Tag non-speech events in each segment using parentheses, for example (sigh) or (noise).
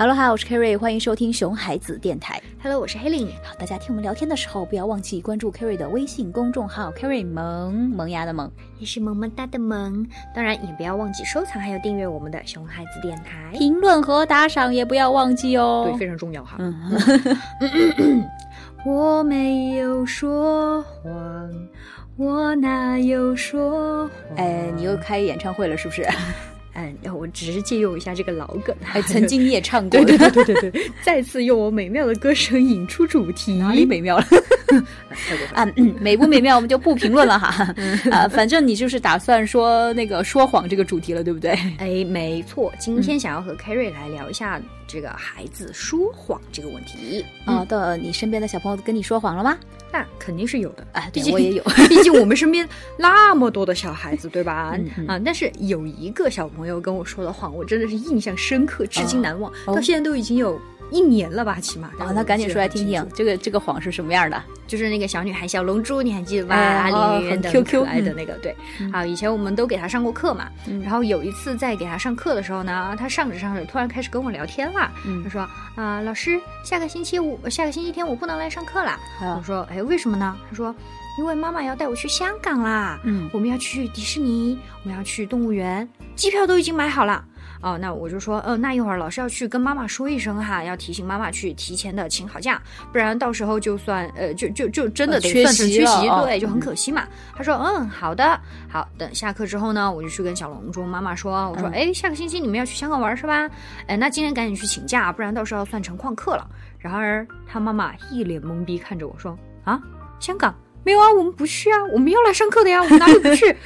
Hello，哈，我是 Kerry，欢迎收听熊孩子电台。Hello，我是 Helen。好，大家听我们聊天的时候，不要忘记关注 Kerry 的微信公众号 Kerry 萌萌芽的萌，也是萌萌哒的萌。当然，也不要忘记收藏还有订阅我们的熊孩子电台，评论和打赏也不要忘记哦。对，非常重要哈。嗯，(laughs) 我没有说谎，我哪有说谎？哎，你又开演唱会了是不是？(laughs) 嗯，我只是借用一下这个老梗。哎，曾经你也唱过，(laughs) 对对对对对对，再次用我美妙的歌声引出主题，哪里美妙了？(laughs) 啊，嗯，美不美妙我们就不评论了哈。啊，(laughs) 反正你就是打算说那个说谎这个主题了，对不对？哎，没错，今天想要和 Kerry 来聊一下这个孩子说谎这个问题。啊，的，你身边的小朋友跟你说谎了吗？那肯定是有的，啊，毕竟我也有，(laughs) 毕竟我们身边那么多的小孩子，对吧？(laughs) 啊，但是有一个小朋友跟我说的谎，我真的是印象深刻，至今难忘，哦到现在都已经有一年了吧，起码。然后他赶紧说来听听，这个这个谎是什么样的？就是那个小女孩小龙珠，你还记得吧？哎阿哦里很 QQ 可爱的那个，对。啊，以前我们都给她上过课嘛，嗯然后有一次在给她上课的时候呢，她上着上着突然开始跟我聊天了，嗯她说啊，老师，下个星期五，下个星期天我不能来上课了。啊我说，哎，为什么呢？她说，因为妈妈要带我去香港啦，嗯我们要去迪士尼，我们要去动物园，机票都已经买好了。哦，那我就说，呃，那一会儿老师要去跟妈妈说一声哈，要提醒妈妈去提前的请好假，不然到时候就算呃，就就就真的得算成席缺席，对，就很可惜嘛。他说，嗯，好的，好，等下课之后呢，我就去跟小龙珠妈妈说，我说，嗯哎，下个星期你们要去香港玩是吧？哎，那今天赶紧去请假，不然到时候要算成旷课了。然而他妈妈一脸懵逼看着我说，啊，香港。没有啊，我们不去啊，我们要来上课的呀，我们哪里不去？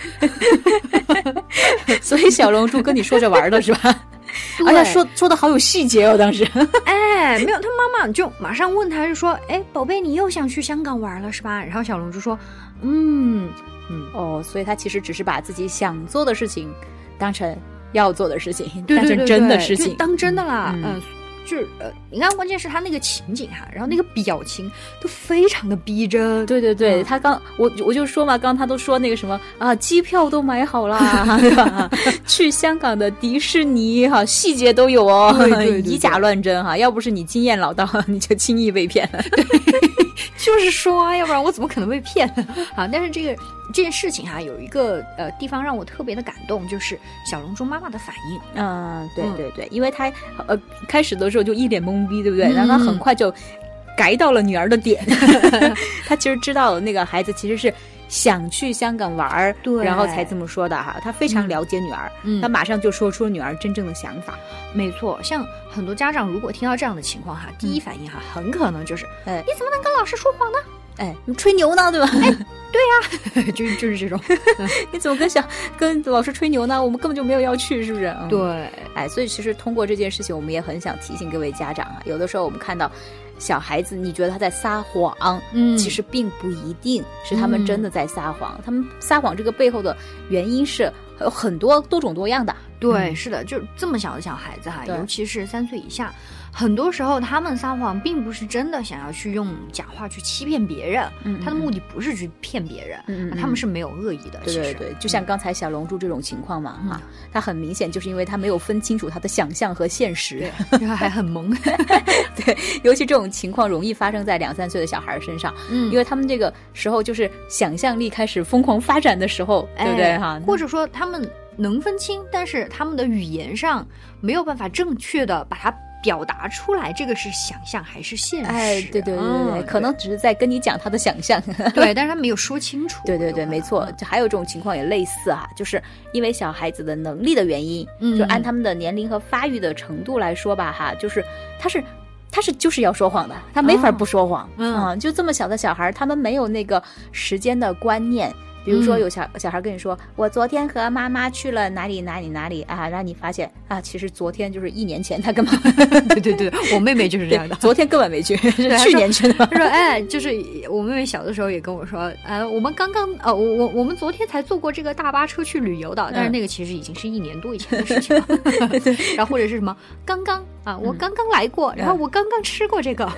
(laughs) 所以小龙珠跟你说着玩的是吧？(laughs) 而且说说的好有细节哦，当时。(laughs) 哎，没有，他妈妈就马上问他，就说：“哎，宝贝，你又想去香港玩了是吧？”然后小龙珠说：“嗯嗯，哦，所以他其实只是把自己想做的事情当成要做的事情，对对对当成真的事情，当真的啦。嗯嗯，就是呃，你看，关键是他那个情景哈，然后那个表情都非常的逼真。对对对，嗯他刚我我就说嘛，刚他都说那个什么啊，机票都买好啦，对吧？去香港的迪士尼哈，细节都有哦，对对对对以假乱真哈。要不是你经验老道，(laughs) 你就轻易被骗了。(laughs) (laughs) 就是说啊，要不然我怎么可能被骗呢？(laughs) 啊，但是这个这件事情哈，有一个呃地方让我特别的感动，就是小龙珠妈妈的反应。嗯，对嗯对对，因为她呃开始的时候就一脸懵逼，对不对？嗯然后她很快就改到了女儿的点，(laughs) (laughs) 他其实知道那个孩子其实是。想去香港玩儿，对然后才这么说的哈。他非常了解女儿，嗯他马上就说出了女儿真正的想法。没错，像很多家长如果听到这样的情况哈，第一反应哈，很可能就是，哎你怎么能跟老师说谎呢？哎，你吹牛呢，对吧？哎，(laughs) 对呀就就是这种。你怎么跟小跟老师吹牛呢？我们根本就没有要去，是不是？嗯、，对，哎，所以其实通过这件事情，我们也很想提醒各位家长啊，有的时候我们看到小孩子，你觉得他在撒谎，嗯。其实并不一定是他们真的在撒谎，他们撒谎这个背后的原因是有很多多种多样的。对，是的，就这么小的小孩子哈，尤其是三岁以下，很多时候他们撒谎并不是真的想要去用假话去欺骗别人，嗯他的目的不是去骗别人，他们是没有恶意的。对对对，就像刚才小龙珠这种情况嘛，嗯哈、他很明显就是因为他没有分清楚他的想象和现实，然后还很萌。(laughs) 对，尤其这种情况容易发生在两三岁的小孩身上，嗯因为他们这个时候就是想象力开始疯狂发展的时候，对不对哎哈？或者说他们能分清，但是他们的语言上没有办法正确的把它表达出来，这个是想象还是现实？哎，对对对对可能只是在跟你讲他的想象。对，但是他没有说清楚。(laughs) 对对对，没错，就还有这种情况也类似啊，就是因为小孩子的能力的原因，嗯就按他们的年龄和发育的程度来说吧，哈，就是他是。他是就是要说谎的，他没法哦不说谎、嗯啊！就这么小的小孩，他们没有那个时间的观念。比如说嗯有小、小孩跟你说，我昨天和妈妈去了哪里哪里哪里啊，让你发现啊，其实昨天就是一年前，他干嘛 (laughs) 对对对，我妹妹就是这样的。昨天根本没去，(laughs) 是去年去的。他说：“哎，就是我妹妹小的时候也跟我说，呃，我们刚刚呃，我我我们昨天才坐过这个大巴车去旅游的，但是那个其实已经是一年多以前的事情了。(laughs) 然后或者是什么，刚刚啊，我刚刚来过，然后我刚刚吃过这个。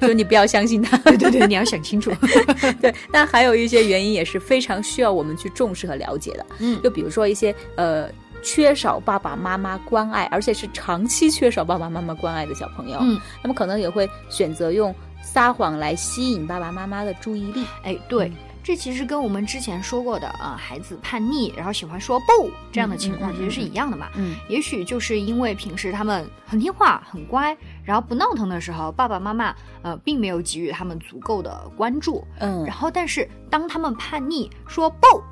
就你不要相信他。对对对，(laughs) 你要想清楚。(laughs) 对，但还有一些原因也是非常需要我们去重视和了解的。嗯就比如说一些呃。缺少爸爸妈妈关爱，而且是长期缺少爸爸妈妈关爱的小朋友，嗯，那么可能也会选择用撒谎来吸引爸爸妈妈的注意力。哎，对。这其实跟我们之前说过的啊，孩子叛逆，然后喜欢说不这样的情况，其实是一样的嘛。嗯，也许就是因为平时他们很听话、很乖，然后不闹腾的时候，爸爸妈妈呃并没有给予他们足够的关注。嗯，然后但是当他们叛逆说不。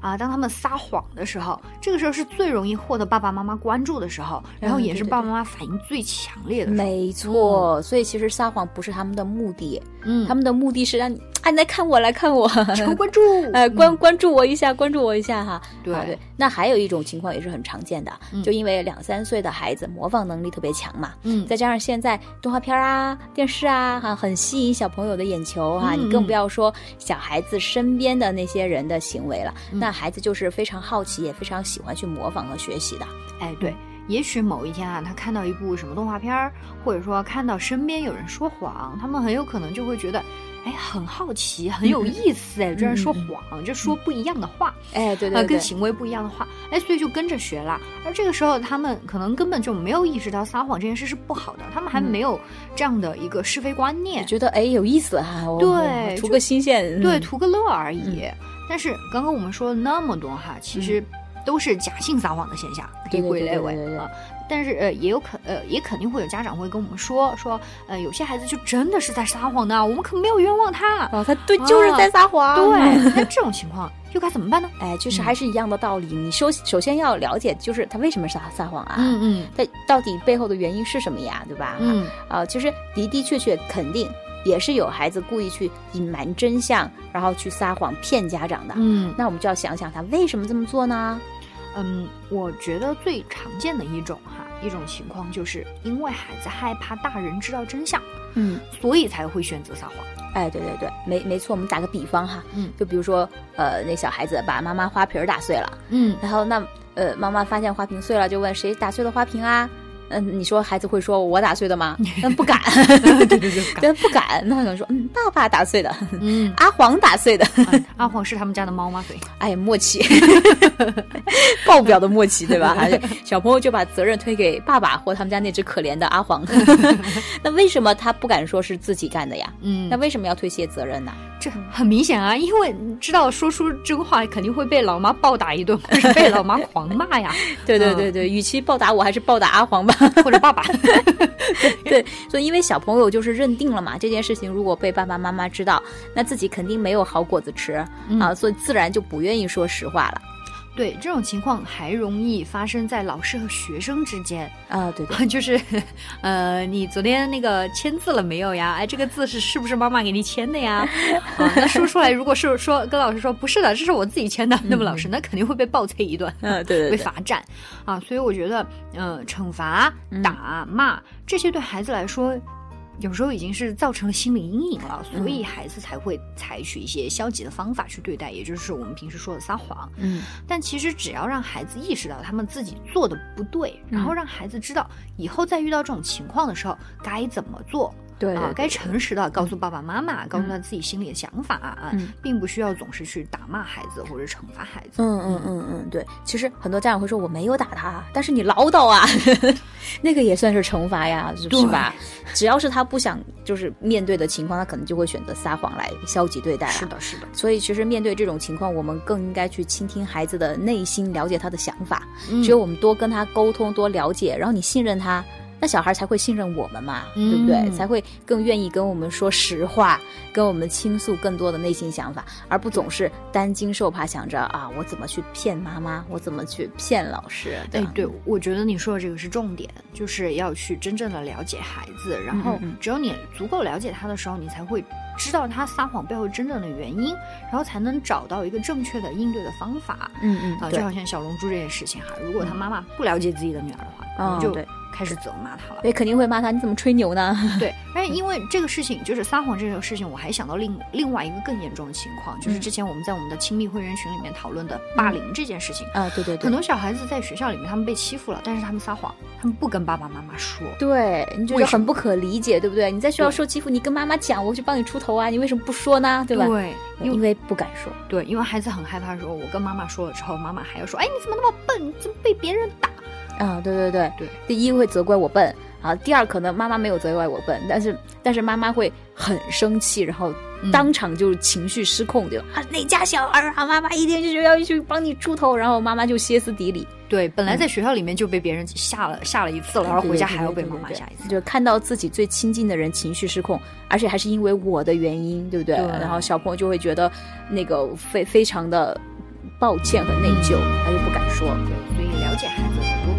啊，当他们撒谎的时候，这个时候是最容易获得爸爸妈妈关注的时候，然后也是爸爸妈妈反应最强烈的。没错，所以其实撒谎不是他们的目的，嗯，他们的目的是让你哎来看我，来看我，求 (laughs) 关注，哎关关注我一下，关注我一下哈。对对，那还有一种情况也是很常见的，就因为两三岁的孩子模仿能力特别强嘛，嗯，再加上现在动画片啊、电视啊，哈，很吸引小朋友的眼球哈，你更不要说小孩子身边的那些人的行为了，那。孩子就是非常好奇，也非常喜欢去模仿和学习的。哎，对，也许某一天啊，他看到一部什么动画片儿，或者说看到身边有人说谎，他们很有可能就会觉得，哎，很好奇，很有意思，哎，居然说谎，就说不一样的话，哎，对对，跟行为不一样的话，哎，所以就跟着学了。而这个时候，他们可能根本就没有意识到撒谎这件事是不好的，他们还没有这样的一个是非观念，觉得哎有意思哈，对，图个新鲜，对，图个乐而已。但是刚刚我们说了那么多哈，其实都是假性撒谎的现象，可以归类为啊。但是呃，也有可呃，也肯定会有家长会跟我们说说，呃，有些孩子就真的是在撒谎的，我们可没有冤枉他哦，他对就是在撒谎。对，那这种情况又该怎么办呢？(laughs) 哎，就是还是一样的道理，你首首先要了解，就是他为什么撒撒谎啊？嗯嗯，他到底背后的原因是什么呀？对吧？嗯啊，其实的的确确肯定。也是有孩子故意去隐瞒真相，然后去撒谎骗家长的。嗯，那我们就要想想他为什么这么做呢？嗯，我觉得最常见的一种哈一种情况，就是因为孩子害怕大人知道真相，嗯，所以才会选择撒谎。哎，对对对，没没错。我们打个比方哈，嗯，就比如说，呃，那小孩子把妈妈花瓶打碎了，嗯，然后那呃妈妈发现花瓶碎了，就问谁打碎了花瓶啊？嗯，你说孩子会说我打碎的吗？(laughs) 嗯不敢，对对对，对 (laughs) 不敢。那可能说，嗯，爸爸打碎的，嗯，阿黄打碎的，阿黄是他们家的猫吗？对，(laughs) 哎，默契，爆表的默契，对吧？小朋友就把责任推给爸爸或他们家那只可怜的阿黄。那为什么他不敢说是自己干的呀？嗯，那为什么要推卸责任呢？这很明显啊，因为知道说出真话肯定会被老妈暴打一顿，或者被老妈狂骂呀。(laughs) 对对对对，与其暴打我，还是暴打阿黄吧。或者爸爸，(laughs) 对，所以因为小朋友就是认定了嘛，这件事情如果被爸爸妈妈知道，那自己肯定没有好果子吃啊，所以自然就不愿意说实话了。对这种情况还容易发生在老师和学生之间啊，对对，(laughs) 就是，呃，你昨天那个签字了没有呀？哎，这个字是是不是妈妈给你签的呀？(laughs) 啊，那说出来，如果是说跟老师说不是的，这是我自己签的，那么老师那肯定会被暴催一顿，嗯，对对，(laughs) 被罚站啊。所以我觉得，嗯，惩罚、打、骂这些对孩子来说。有时候已经是造成了心理阴影了，所以孩子才会采取一些消极的方法去对待，也就是我们平时说的撒谎。嗯，但其实只要让孩子意识到他们自己做的不对，然后让孩子知道以后再遇到这种情况的时候该怎么做。对啊，该诚实的告诉爸爸妈妈，告诉他自己心里的想法啊，并不需要总是去打骂孩子或者惩罚孩子。嗯嗯嗯嗯，对。其实很多家长会说我没有打他，但是你唠叨啊，(laughs) 那个也算是惩罚呀，是吧？只要是他不想就是面对的情况，他可能就会选择撒谎来消极对待。是的，是的。所以其实面对这种情况，我们更应该去倾听孩子的内心，了解他的想法。只有我们多跟他沟通，多了解，然后你信任他。那小孩才会信任我们嘛，对不对？才会更愿意跟我们说实话，跟我们倾诉更多的内心想法，而不总是担惊受怕，想着啊，我怎么去骗妈妈，我怎么去骗老师？哎，对，我觉得你说的这个是重点，就是要去真正的了解孩子，然后只有你足够了解他的时候，你才会知道他撒谎背后真正的原因，然后才能找到一个正确的应对的方法。嗯嗯，啊，就好像小龙珠这件事情哈，如果他妈妈不了解自己的女儿的话。我就开始责骂他了。对，肯定会骂他，你怎么吹牛呢？(laughs) 对，(laughs) 而且因为这个事情，就是撒谎这个事情，我还想到另另外一个更严重的情况，就是之前我们在我们的亲密会员群里面讨论的霸凌这件事情啊，对对对，很多小孩子在学校里面他们被欺负了，但是他们撒谎，他们不跟爸爸妈妈说，对，你觉得很不可理解，对不对？你在学校受欺负，你跟妈妈讲，我去帮你出头啊，你为什么不说呢？对吧？对，因为不敢说，对，因为孩子很害怕，说我跟妈妈说了之后，妈妈还要说，哎，你怎么那么笨，你怎么被别人打？啊，对对对对，第一会责怪我笨啊，第二可能妈妈没有责怪我笨，但是但是妈妈会很生气，然后当场就情绪失控，就啊哪家小孩啊，妈妈一天就要去帮你出头，然后妈妈就歇斯底里。对，本来在学校里面就被别人吓了吓了一次了，然后回家还要被妈妈吓一次，就看到自己最亲近的人情绪失控，而且还是因为我的原因，对不对？然后小朋友就会觉得那个非非常的抱歉和内疚，他就不敢说。对，所以了解孩子。